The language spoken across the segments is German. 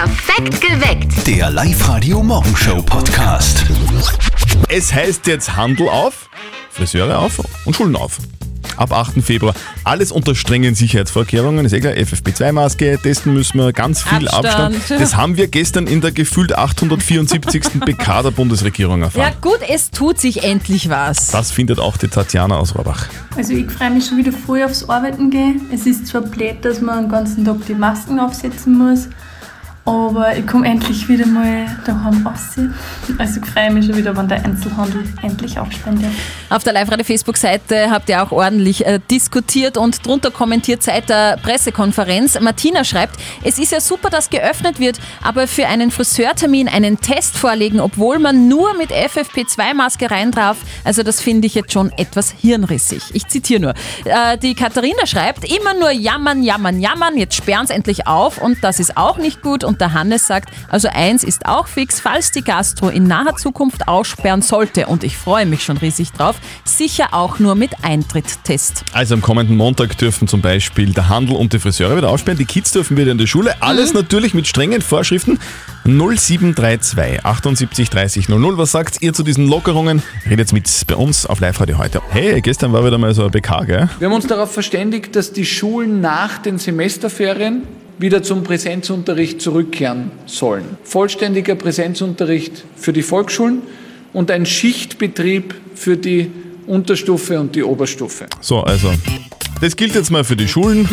Perfekt geweckt. Der Live-Radio-Morgenshow-Podcast. Es heißt jetzt Handel auf, Friseure auf und Schulen auf. Ab 8. Februar. Alles unter strengen Sicherheitsvorkehrungen. Ist eh klar, FFP2-Maske, testen müssen wir, ganz viel Abstand. Abstand. Das haben wir gestern in der gefühlt 874. PK der Bundesregierung Ja erfahren. gut, es tut sich endlich was. Das findet auch die Tatjana aus Rohrbach. Also ich freue mich schon wieder voll aufs Arbeiten gehen. Es ist zwar blöd, dass man den ganzen Tag die Masken aufsetzen muss, aber ich komme endlich wieder mal daheim raus. Also ich freue mich schon wieder, wenn der Einzelhandel endlich wird. Auf der Live-Radio-Facebook-Seite habt ihr auch ordentlich äh, diskutiert und drunter kommentiert seit der Pressekonferenz. Martina schreibt, es ist ja super, dass geöffnet wird, aber für einen Friseurtermin einen Test vorlegen, obwohl man nur mit FFP2-Maske rein darf, also das finde ich jetzt schon etwas hirnrissig. Ich zitiere nur. Äh, die Katharina schreibt, immer nur jammern, jammern, jammern, jetzt sperren es endlich auf und das ist auch nicht gut. Und der Hannes sagt, also eins ist auch fix, falls die Gastro in naher Zukunft aussperren sollte, und ich freue mich schon riesig drauf, sicher auch nur mit Eintritt-Test. Also am kommenden Montag dürfen zum Beispiel der Handel und die Friseure wieder aufsperren, die Kids dürfen wieder in die Schule. Alles natürlich mit strengen Vorschriften. 0732 78 30 00. Was sagt ihr zu diesen Lockerungen? Redet mit bei uns auf Live-Radio heute. Hey, gestern war wieder mal so ein BK, gell? Wir haben uns darauf verständigt, dass die Schulen nach den Semesterferien wieder zum Präsenzunterricht zurückkehren sollen. Vollständiger Präsenzunterricht für die Volksschulen und ein Schichtbetrieb für die Unterstufe und die Oberstufe. So, also. Das gilt jetzt mal für die Schulen.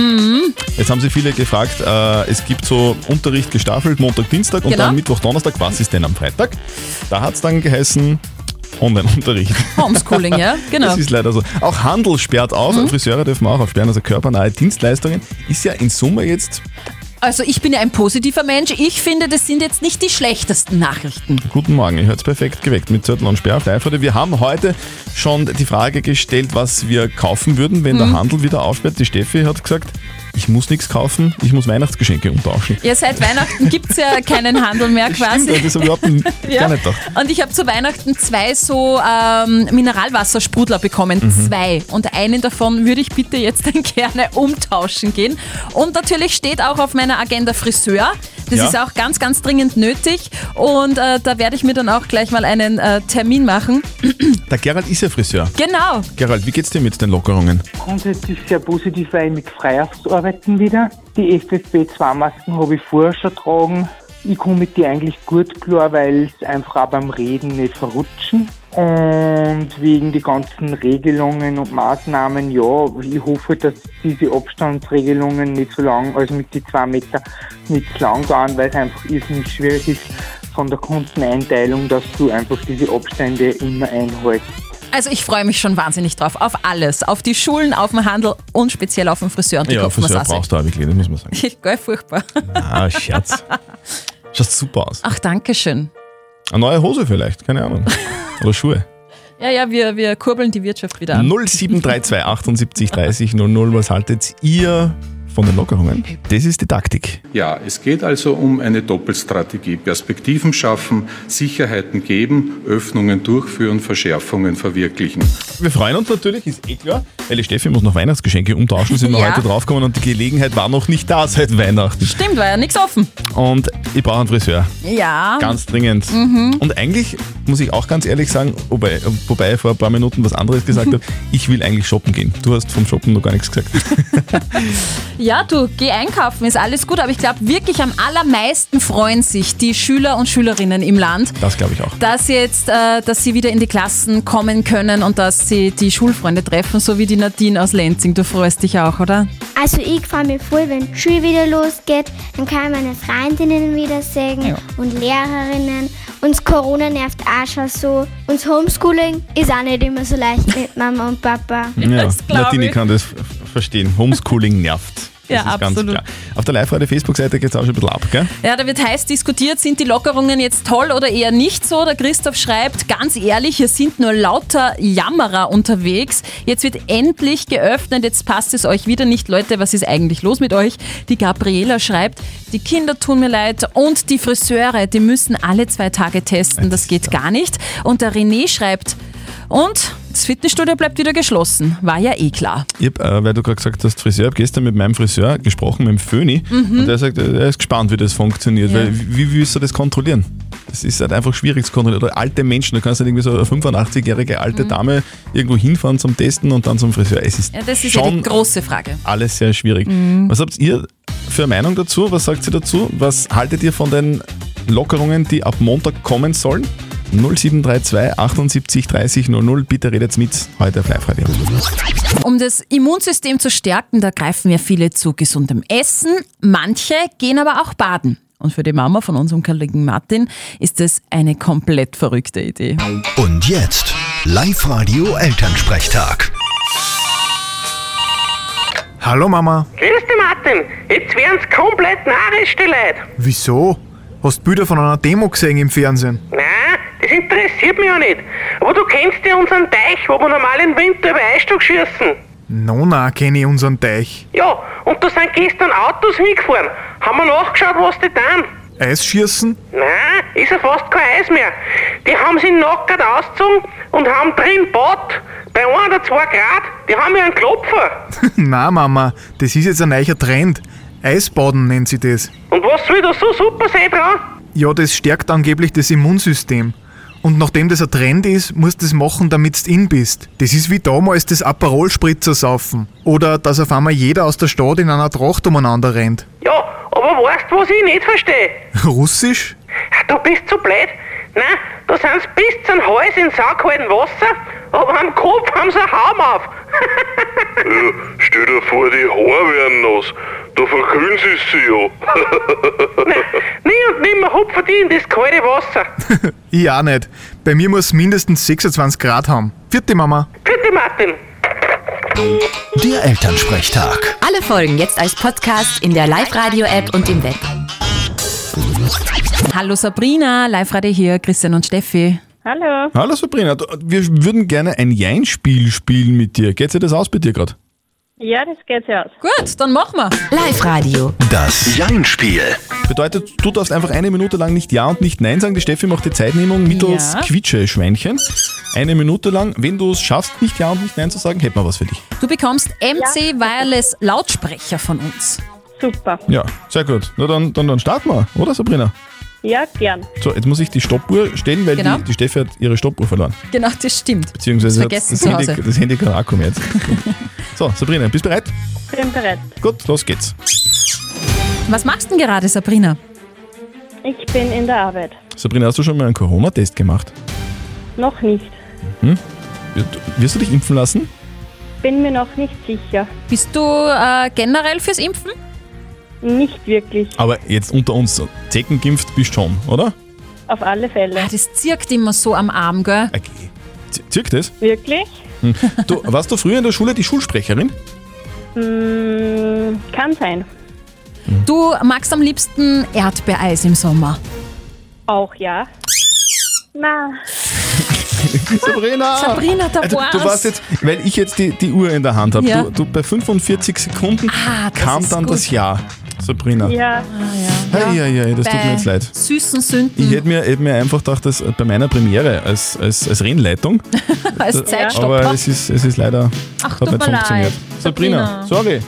Jetzt haben sich viele gefragt, äh, es gibt so Unterricht gestaffelt, Montag, Dienstag und Genau. dann Mittwoch, Donnerstag. Was ist denn am Freitag? Da hat es dann geheißen, Online-Unterricht. Homeschooling, ja? Genau. Das ist leider so. Auch Handel sperrt auf, Friseure dürfen auch aufsperren, also körpernahe Dienstleistungen. Ist ja in Summe jetzt, Also ich bin ja ein positiver Mensch. Ich finde, das sind jetzt nicht die schlechtesten Nachrichten. guten Morgen, ihr hört perfekt geweckt mit Zettel und Sperr auf live -Radio. Wir haben heute schon die Frage gestellt, was wir kaufen würden, wenn der Handel wieder aufsperrt. Die Steffi hat gesagt, ich muss nichts kaufen, ich muss Weihnachtsgeschenke umtauschen. Ja, seit Weihnachten gibt es ja keinen Handel mehr quasi. Stimmt, das habe ich überhaupt n- gar nicht gedacht. Und ich habe zu Weihnachten zwei so ähm, Mineralwassersprudler bekommen. Mhm. Zwei. Und einen davon würde ich bitte jetzt dann gerne umtauschen gehen. Und natürlich steht auch auf meiner Agenda Friseur. Das Ja. ist auch ganz, ganz dringend nötig. Und äh, da werde ich mir dann auch gleich mal einen äh, Termin machen. Der Gerald ist ja Friseur. Genau. Gerald, wie geht's dir mit den Lockerungen? Grundsätzlich sehr positiv, weil ich mit Freihaftarbeiten wieder. Die FFP2-Masken habe ich vorher schon getragen. Ich komme mit die eigentlich gut klar, weil es einfach auch beim Reden nicht verrutschen. Und wegen die ganzen Regelungen und Maßnahmen, ja, ich hoffe, dass diese Abstandsregelungen nicht so lang, also mit die zwei Meter nicht zu lang dauern, weil es einfach irrsinnig schwierig ist von der Kundeneinteilung, dass du einfach diese Abstände immer einhältst. Also ich freue mich schon wahnsinnig drauf. Auf alles. Auf die Schulen, auf den Handel und speziell auf den Friseur und die Ja, Friseur brauchst du auch wirklich, das muss man sagen. Geil, furchtbar. Ah, Scherz. Schaut super aus. Ach, danke schön. Eine neue Hose vielleicht, keine Ahnung. Oder Schuhe. Ja, ja, wir, wir kurbeln die Wirtschaft wieder an. 0732 78 30 00. Was haltet ihr von den Lockerungen? Das ist die Taktik. Ja, es geht also um eine Doppelstrategie. Perspektiven schaffen, Sicherheiten geben, Öffnungen durchführen, Verschärfungen verwirklichen. Wir freuen uns natürlich, ist eh klar, weil die Steffi muss noch Weihnachtsgeschenke umtauschen, sind wir Ja. heute draufgekommen und die Gelegenheit war noch nicht da seit Weihnachten. Stimmt, war ja nichts offen. Und ich brauche einen Friseur. Ja. Ganz dringend. Mhm. Und eigentlich muss ich auch ganz ehrlich sagen, wobei, wobei ich vor ein paar Minuten was anderes gesagt habe, ich will eigentlich shoppen gehen. Du hast vom Shoppen noch gar nichts gesagt. Ja, du, geh einkaufen, ist alles gut, aber ich glaube wirklich am allermeisten freuen sich die Schüler und Schülerinnen im Land, Das glaube ich auch. dass jetzt, äh, dass sie wieder in die Klassen kommen können und dass sie die Schulfreunde treffen, so wie die Nadine aus Lenzing. Du freust dich auch, oder? Also ich freue mich voll, wenn die Schule wieder losgeht. Dann kann ich meine Freundinnen wiedersehen Ja. und Lehrerinnen. Uns Corona nervt auch schon so. Uns Homeschooling ist auch nicht immer so leicht mit Mama und Papa. Ja, Nadine ich. kann das verstehen. Homeschooling nervt. Das Ja, ist ganz absolut. klar. Auf der Live-Radio-Facebook-Seite geht es auch schon ein bisschen ab, gell? Ja, da wird heiß diskutiert, sind die Lockerungen jetzt toll oder eher nicht so? Der Christoph schreibt, ganz ehrlich, hier sind nur lauter Jammerer unterwegs. Jetzt wird endlich geöffnet, jetzt passt es euch wieder nicht. Leute, was ist eigentlich los mit euch? Die Gabriela schreibt, die Kinder tun mir leid und die Friseure, die müssen alle zwei Tage testen, das geht gar nicht. Und der René schreibt, und das Fitnessstudio bleibt wieder geschlossen. War ja eh klar. Ich hab, äh, weil du gerade gesagt hast, Friseur, ich habe gestern mit meinem Friseur gesprochen, mit dem Föni, und der sagt, äh, er ist gespannt, wie das funktioniert, Mhm. Ja. weil wie, wie willst du das kontrollieren? Das ist halt einfach schwierig zu kontrollieren. Oder alte Menschen, du kannst nicht irgendwie so eine 85-jährige alte Dame irgendwo hinfahren zum Testen und dann zum Friseur. Es ist, Mhm. Ja, das ist ja schon die große Frage. alles sehr schwierig. Mhm. Was habt ihr für eine Meinung dazu? Was sagt ihr dazu? Was haltet ihr von den Lockerungen, die ab Montag kommen sollen? 0732 78 30 00. Bitte redet mit heute auf Live-Radio. Um das Immunsystem zu stärken, da greifen ja viele zu gesundem Essen. Manche gehen aber auch baden. Und für die Mama von unserem Kollegen Martin ist das eine komplett verrückte Idee. Und jetzt Live-Radio Elternsprechtag. Hallo Mama. Grüß dich, Martin. Jetzt werden's komplett narrisch, die Leute. Wieso? Hast Bilder von einer Demo gesehen im Fernsehen? Nein, das interessiert mich ja nicht. Aber du kennst ja unseren Teich, wo wir normal im Winter über Eisstock schießen. Nona kenne ich unseren Teich. Ja, und da sind gestern Autos hingefahren. Haben wir nachgeschaut, was die tun? Eisschießen? Nein, ist ja fast kein Eis mehr. Die haben sich nackert ausgezogen und haben drin Bad. Bei 1 oder 2 Grad, die haben ja einen Klopfer. Na Mama, das ist jetzt ein neuer Trend. Eisbaden nennt sie das. Und was soll da so super sein dran? Ja, das stärkt angeblich das Immunsystem. Und nachdem das ein Trend ist, musst du das machen, damit du in bist. Das ist wie damals das Aperol-Spritzer saufen. Oder dass auf einmal jeder aus der Stadt in einer Tracht umeinander rennt. Ja, aber weißt du, was ich nicht verstehe? Russisch? Du bist so blöd. Nein, da sind sie bis zum Hals in saukaltem Wasser, aber am Kopf haben sie einen Haum auf. Stell dir vor, die Haare werden nass. Da verkühlen sie sich ja. Nein, nie und nimmer hupfen die in das kalte Wasser. Ich auch nicht. Bei mir muss es mindestens 26 Grad haben. Vierte Mama. Bitte, Martin. Der Elternsprechtag. Alle Folgen jetzt als Podcast in der Live-Radio-App und im Web. Hallo Sabrina, Live-Radio hier, Christian und Steffi. Hallo. Hallo Sabrina, wir würden gerne ein Jein-Spiel spielen mit dir. Geht sich das aus bei dir gerade? Ja, das geht sich aus. Gut, dann machen wir. Live-Radio. Das Jein-Spiel. Bedeutet, du darfst einfach eine Minute lang nicht Ja und nicht Nein sagen. Die Steffi macht die Zeitnehmung mittels Ja. Quietsche-Schweinchen. Eine Minute lang. Wenn du es schaffst, nicht Ja und nicht Nein zu sagen, hätten wir was für dich. Du bekommst MC Wireless Lautsprecher von uns. Super. Ja, sehr gut. Na dann, dann, dann starten wir, oder Sabrina? Ja, gern. So, jetzt muss ich die Stoppuhr stellen, weil Genau. die, die Steffi hat ihre Stoppuhr verloren. Genau, das stimmt. Beziehungsweise Das hat vergessen das, zu Handy, Hause. das Handy kein Akku mehr jetzt. so, Sabrina, bist du bereit? Bin bereit. Gut, los geht's. Was machst du denn gerade, Sabrina? Ich bin in der Arbeit. Sabrina, hast du schon mal einen Corona-Test gemacht? Noch nicht. Wirst du dich impfen lassen? Bin mir noch nicht sicher. Bist du äh, generell fürs Impfen? Nicht wirklich. Aber jetzt unter uns, Zeckengeimpft bist schon, oder? Auf alle Fälle. Ah, das zirkt immer so am Arm, gell? Okay. Z- Zirkt das? Wirklich? Du, warst du früher in der Schule die Schulsprecherin? Hm, kann sein. Du magst am liebsten Erdbeereis im Sommer. Auch ja. Na, Sabrina! Sabrina, da Also, du war's. warst jetzt, weil ich jetzt die, die Uhr in der Hand habe, Ja. du, du bei 45 Sekunden Ah, kam dann gut. das Ja. Sabrina. ja. Hey, ja, ja, das tut mir Bei jetzt leid. Süßen Ich Sünden hätte mir, hätte mir einfach gedacht, dass bei meiner Premiere als, als, als Rennleitung, als aber Zeitstopper. es ist, es ist leider Ach, hat nicht funktioniert. leid. Sabrina, Sabrina. sorry.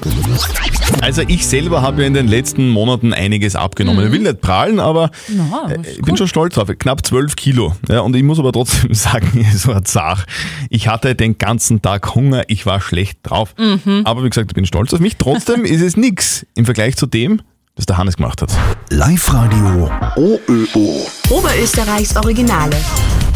Also ich selber habe ja in den letzten Monaten einiges abgenommen. Ich will nicht prahlen, aber Na, äh, ich bin schon stolz drauf. Knapp 12 Kilo. Ja, und ich muss aber trotzdem sagen, es war zart. Ich hatte den ganzen Tag Hunger, ich war schlecht drauf. Aber wie gesagt, ich bin stolz auf mich. Trotzdem ist es nix im Vergleich zu dem, was der Hannes gemacht hat. Live-Radio OÖO. Oberösterreichs Originale.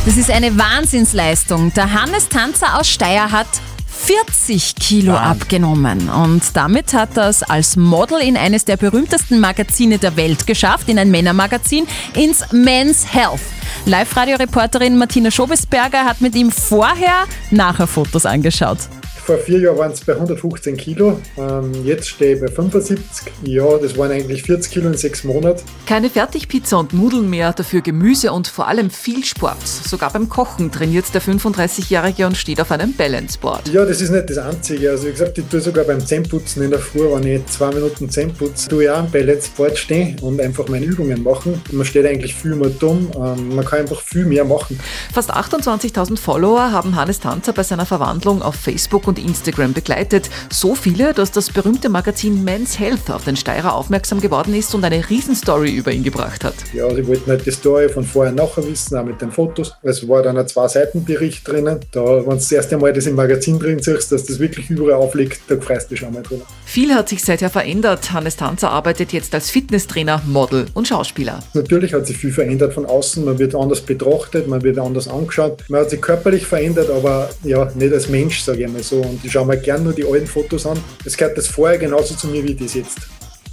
Das ist eine Wahnsinnsleistung. Der Hannes Tanzer aus Steyr hat 40 Kilo abgenommen und damit hat er es als Model in eines der berühmtesten Magazine der Welt geschafft, in ein Männermagazin, ins Men's Health. Live-Radio-Reporterin Martina Schobesberger hat mit ihm vorher nachher Fotos angeschaut. Vor vier Jahren waren es bei 115 Kilo. Ähm, jetzt stehe ich bei 75. Ja, das waren eigentlich 40 Kilo in sechs Monaten. Keine Fertigpizza und Nudeln mehr, dafür Gemüse und vor allem viel Sport. Sogar beim Kochen trainiert der 35-Jährige und steht auf einem Balanceboard. Ja, das ist nicht das Einzige. Also wie gesagt, ich tue sogar beim Zähneputzen in der Früh, wenn ich zwei Minuten Zähne putze, tue ich auch am Balanceboard stehen und einfach meine Übungen machen. Man steht eigentlich viel mehr dumm. Ähm, man kann einfach viel mehr machen. Fast 28.000 Follower haben Hannes Tanzer bei seiner Verwandlung auf Facebook und Instagram begleitet. So viele, dass das berühmte Magazin Men's Health auf den Steirer aufmerksam geworden ist und eine Riesenstory über ihn gebracht hat. Ja, sie wollten halt die Story von vorher und nachher wissen, auch mit den Fotos. Es war dann ein Zwei-Seiten-Bericht drinnen. Da, wenn du das erste Mal das im Magazin drin siehst, dass das wirklich überall aufliegt, da freust du dich schon mal drüber. Viel hat sich seither verändert. Hannes Tanzer arbeitet jetzt als Fitnesstrainer, Model und Schauspieler. Natürlich hat sich viel verändert von außen. Man wird anders betrachtet, man wird anders angeschaut. Man hat sich körperlich verändert, aber ja, nicht als Mensch, sage ich mal so. Und ich schaue mir gerne nur die alten Fotos an. Es gehört das vorher genauso zu mir wie das jetzt.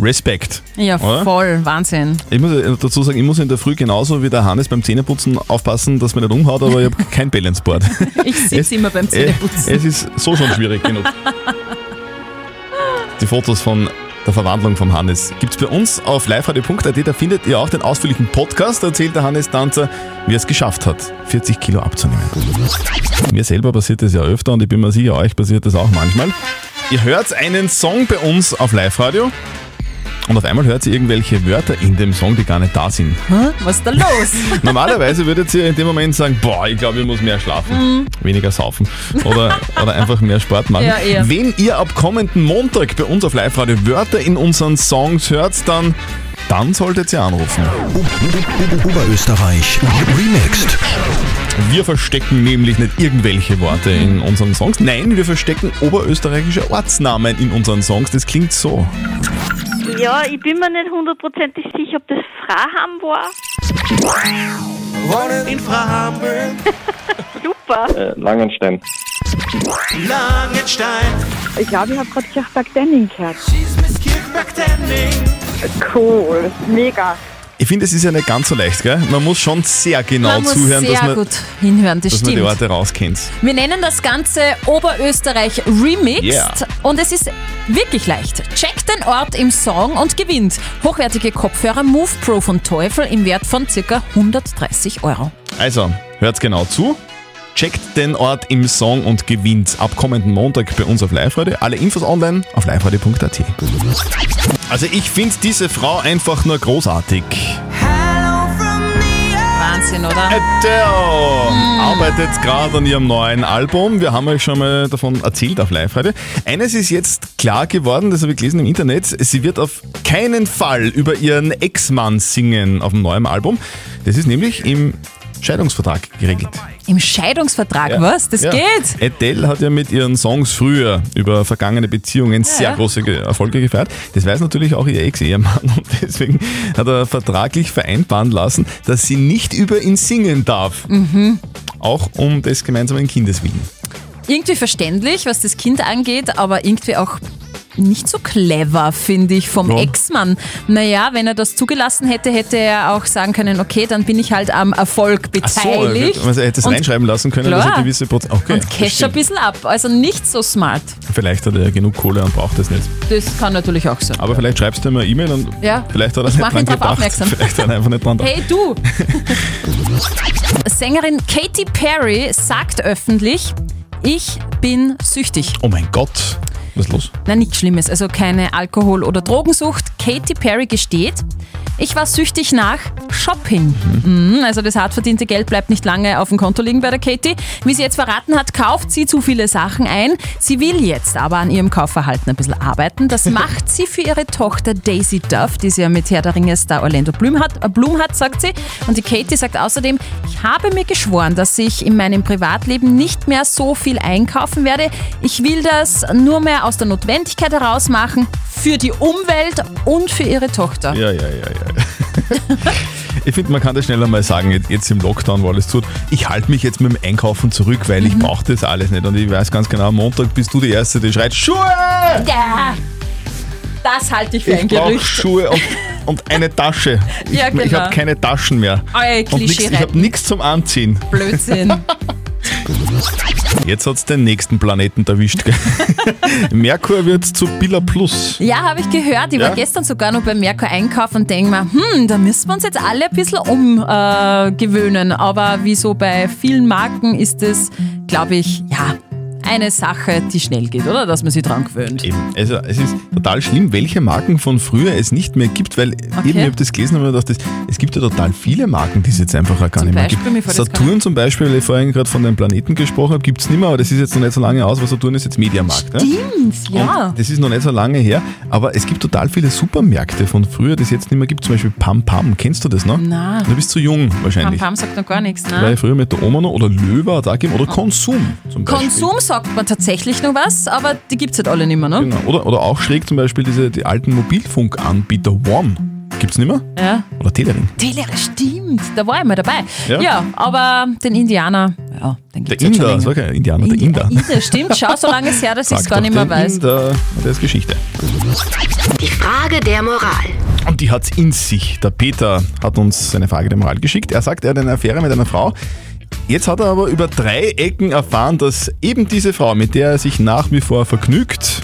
Respekt. Ja, oder? voll, Wahnsinn. Ich muss dazu sagen, ich muss in der Früh genauso wie der Hannes beim Zähneputzen aufpassen, dass man nicht umhaut, aber ich habe kein Balanceboard. Ich sitze immer beim Zähneputzen. Es ist so schon schwierig genug. Die Fotos von der Verwandlung vom Hannes gibt es bei uns auf liveradio.at. Da findet ihr auch den ausführlichen Podcast. Da erzählt der Hannes Tanzer, wie er es geschafft hat, 40 Kilo abzunehmen. Mir selber passiert das ja öfter und ich bin mir sicher, euch passiert das auch manchmal. Ihr hört einen Song bei uns auf Live-Radio und auf einmal hört ihr irgendwelche Wörter in dem Song, die gar nicht da sind. Hä? Was ist da los? Normalerweise würdet ihr in dem Moment sagen, boah, ich glaube, ich muss mehr schlafen, weniger saufen oder, oder einfach mehr Sport machen. Ja, eher. Wenn ihr ab kommenden Montag bei uns auf Live-Radio Wörter in unseren Songs hört, dann, dann solltet ihr anrufen. Oberösterreich Remixed. Wir verstecken nämlich nicht irgendwelche Worte in unseren Songs. Nein, wir verstecken oberösterreichische Ortsnamen in unseren Songs. Das klingt so. Ja, ich bin mir nicht hundertprozentig sicher, ob das Fraham war. Wohnen in Frahamel. Super. Äh, Langenstein. Langenstein. Ich glaube, ich habe gerade Kirchberg-Denning gehört. Cool, mega. Ich finde, es ist ja nicht ganz so leicht, gell? Man muss schon sehr genau man zuhören, sehr dass man, gut hinhören, das dass man die stimmt. Orte rauskennt. Wir nennen das Ganze Oberösterreich Remixed Yeah. und es ist wirklich leicht. Checkt den Ort im Song und gewinnt hochwertige Kopfhörer Move Pro von Teufel im Wert von ca. 130 Euro. Also, hört genau zu. Checkt den Ort im Song und gewinnt ab kommenden Montag bei uns auf Live-Radio. Alle Infos online auf liveradio.at. Also ich finde diese Frau einfach nur großartig. Wahnsinn, oder? Adele arbeitet gerade an ihrem neuen Album. Wir haben euch schon mal davon erzählt auf Live-Radio. Eines ist jetzt klar geworden, das habe ich gelesen im Internet. Sie wird auf keinen Fall über ihren Ex-Mann singen auf dem neuen Album. Das ist nämlich im Scheidungsvertrag geregelt. Im Scheidungsvertrag, Ja. was? Das Ja. geht? Adele hat ja mit ihren Songs früher über vergangene Beziehungen sehr ja. große Ge- Erfolge gefeiert. Das weiß natürlich auch ihr Ex-Ehemann und deswegen hat er vertraglich vereinbaren lassen, dass sie nicht über ihn singen darf. Mhm. Auch um des gemeinsamen Kindes willen. Irgendwie verständlich, was das Kind angeht, aber irgendwie auch nicht so clever, finde ich, vom Ja. Ex-Mann. Naja, wenn er das zugelassen hätte, hätte er auch sagen können, okay, dann bin ich halt am Erfolg Ach so, beteiligt. also er hätte es reinschreiben lassen können, dass er Klar. gewisse Prozent. Okay, und cash ein bisschen ab. Also nicht so smart. Vielleicht hat er genug Kohle und braucht das nicht. Das kann natürlich auch sein. Aber vielleicht schreibst du ihm eine E-Mail und Ja. vielleicht hat er Ich nicht dran gedacht. aufmerksam. Vielleicht hat er einfach nicht dran gedacht. Hey du! Sängerin Katy Perry sagt öffentlich, ich bin süchtig. Oh mein Gott, was ist los? Na, nichts Schlimmes, also keine Alkohol- oder Drogensucht. Katy Perry gesteht, ich war süchtig nach Shopping. Mhm, also das hart verdiente Geld bleibt nicht lange auf dem Konto liegen bei der Katy. Wie sie jetzt verraten hat, kauft sie zu viele Sachen ein. Sie will jetzt aber an ihrem Kaufverhalten ein bisschen arbeiten. Das macht sie für ihre Tochter Daisy Duff, die sie ja mit Herr der Ringe Star Orlando Bloom hat, äh, Bloom hat, sagt sie. Und die Katy sagt außerdem, ich habe mir geschworen, dass ich in meinem Privatleben nicht mehr so viel einkaufen werde. Ich will das nur mehr aus der Notwendigkeit heraus machen, für die Umwelt und für ihre Tochter. Ja, ja, ja, ja. Ich finde, man kann das schneller mal sagen, jetzt- jetzt im Lockdown, wo alles tut. Ich halte mich jetzt mit dem Einkaufen zurück, weil Mhm. ich brauche das alles nicht. Und ich weiß ganz genau, am Montag bist du die Erste, die schreit, Schuhe! Ja, das halte ich für ein Ich brauche Gerücht. Schuhe und, und eine Tasche. Ich, Ja, ich genau. habe keine Taschen mehr. Euer Und nix, Klischee ich habe nichts zum Anziehen. Blödsinn. Jetzt hat's den nächsten Planeten erwischt. Merkur wird zu Billa Plus. Ja, habe ich gehört. Ich Ja? war gestern sogar noch beim Merkur einkaufen und denke mir, hm, da müssen wir uns jetzt alle ein bisschen umgewöhnen. Äh. Aber wie so bei vielen Marken ist es, glaube ich, ja, eine Sache, die schnell geht, oder? Dass man sich dran gewöhnt. Eben. Also es ist total schlimm, welche Marken von früher es nicht mehr gibt, weil eben, ich habe das gelesen mir gedacht, es gibt ja total viele Marken, die es jetzt einfach auch gar Zum nicht mehr Beispiel, gibt. Saturn zum Beispiel, weil ich vorhin gerade von den Planeten gesprochen habe, gibt es nicht mehr, aber das ist jetzt noch nicht so lange aus, weil Saturn ist jetzt Mediamarkt. Ne? Stimmt, ja. Und das ist noch nicht so lange her, aber es gibt total viele Supermärkte von früher, die es jetzt nicht mehr gibt. Zum Beispiel Pam Pam, kennst du das noch? Nein. Du bist zu jung Pam wahrscheinlich. Pam sagt noch gar nichts, Weil ne? früher mit der Oma noch oder Löwe hat es auch gegeben oder Konsum zum Beispiel. Konsum sagt man tatsächlich noch was, aber die gibt es halt alle nicht mehr, ne? Genau. Oder, oder auch schräg zum Beispiel diese die alten Mobilfunkanbieter Warm. Gibt's nicht mehr? Ja. Oder Telering. Telere, stimmt, da war ich mal dabei. Ja. Ja, aber den Indianer, ja, den Der gibt's schon Inder, das war länger. kein Indianer, der Inder. Inder, stimmt, schau, so lange ist her, dass ich es gar nicht mehr den weiß. Inder. Der ist Geschichte. Die Frage der Moral. Und die hat's in sich. Der Peter hat uns seine Frage der Moral geschickt. Er sagt, er hat eine Affäre mit einer Frau. Jetzt hat er aber über drei Ecken erfahren, dass eben diese Frau, mit der er sich nach wie vor vergnügt,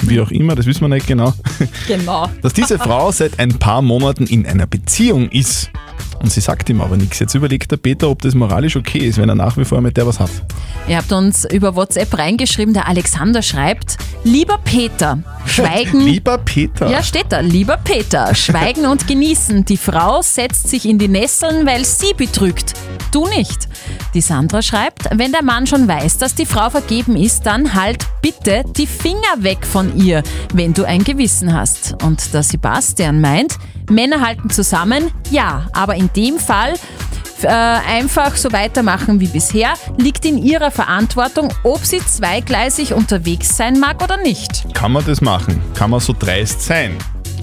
wie auch immer, das wissen wir nicht genau, Genau. dass diese Frau seit ein paar Monaten in einer Beziehung ist. Und sie sagt ihm aber nichts. Jetzt überlegt der Peter, ob das moralisch okay ist, wenn er nach wie vor mit der was hat. Ihr habt uns über WhatsApp reingeschrieben, der Alexander schreibt, lieber Peter, schweigen. Lieber Peter. Ja, steht da. Lieber Peter, schweigen und genießen. Die Frau setzt sich in die Nesseln, weil sie betrügt. Du nicht. Die Sandra schreibt, wenn der Mann schon weiß, dass die Frau vergeben ist, dann halt bitte die Finger weg von ihr, wenn du ein Gewissen hast. Und der Sebastian meint, Männer halten zusammen, ja, aber in dem Fall äh, einfach so weitermachen wie bisher, liegt in ihrer Verantwortung, ob sie zweigleisig unterwegs sein mag oder nicht. Kann man das machen? Kann man so dreist sein?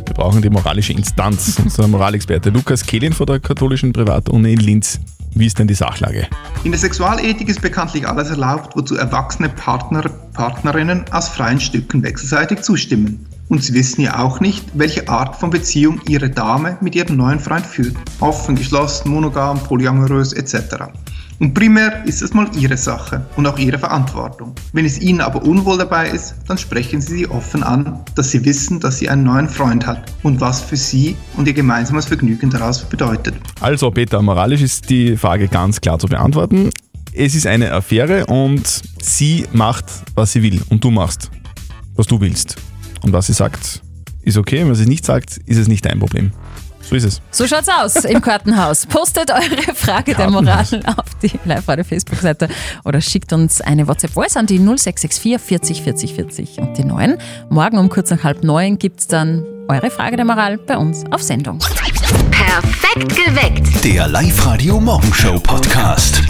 Wir brauchen die moralische Instanz. Unser Moralexperte Lukas Kehlin von der katholischen Privatuni in Linz. Wie ist denn die Sachlage? In der Sexualethik ist bekanntlich alles erlaubt, wozu erwachsene Partner, Partnerinnen aus freien Stücken wechselseitig zustimmen. Und sie wissen ja auch nicht, welche Art von Beziehung ihre Dame mit ihrem neuen Freund führt. Offen, geschlossen, monogam, polyamorös etc. Und primär ist es mal ihre Sache und auch ihre Verantwortung. Wenn es ihnen aber unwohl dabei ist, dann sprechen sie sie offen an, dass sie wissen, dass sie einen neuen Freund hat und was für sie und ihr gemeinsames Vergnügen daraus bedeutet. Also, Peter, moralisch ist die Frage ganz klar zu beantworten. Es ist eine Affäre und sie macht, was sie will. Und du machst, was du willst. Und was sie sagt, ist okay. Und was sie nicht sagt, ist es nicht dein Problem. So ist es. So schaut's aus im Kartenhaus. Postet eure Frage der Moral auf die Live-Radio-Facebook-Seite oder schickt uns eine WhatsApp-Voice an die 0664 40 40 40 und die 9. Morgen um kurz nach halb neun gibt's dann eure Frage der Moral bei uns auf Sendung. Perfekt geweckt. Der Live-Radio Morgenshow Podcast.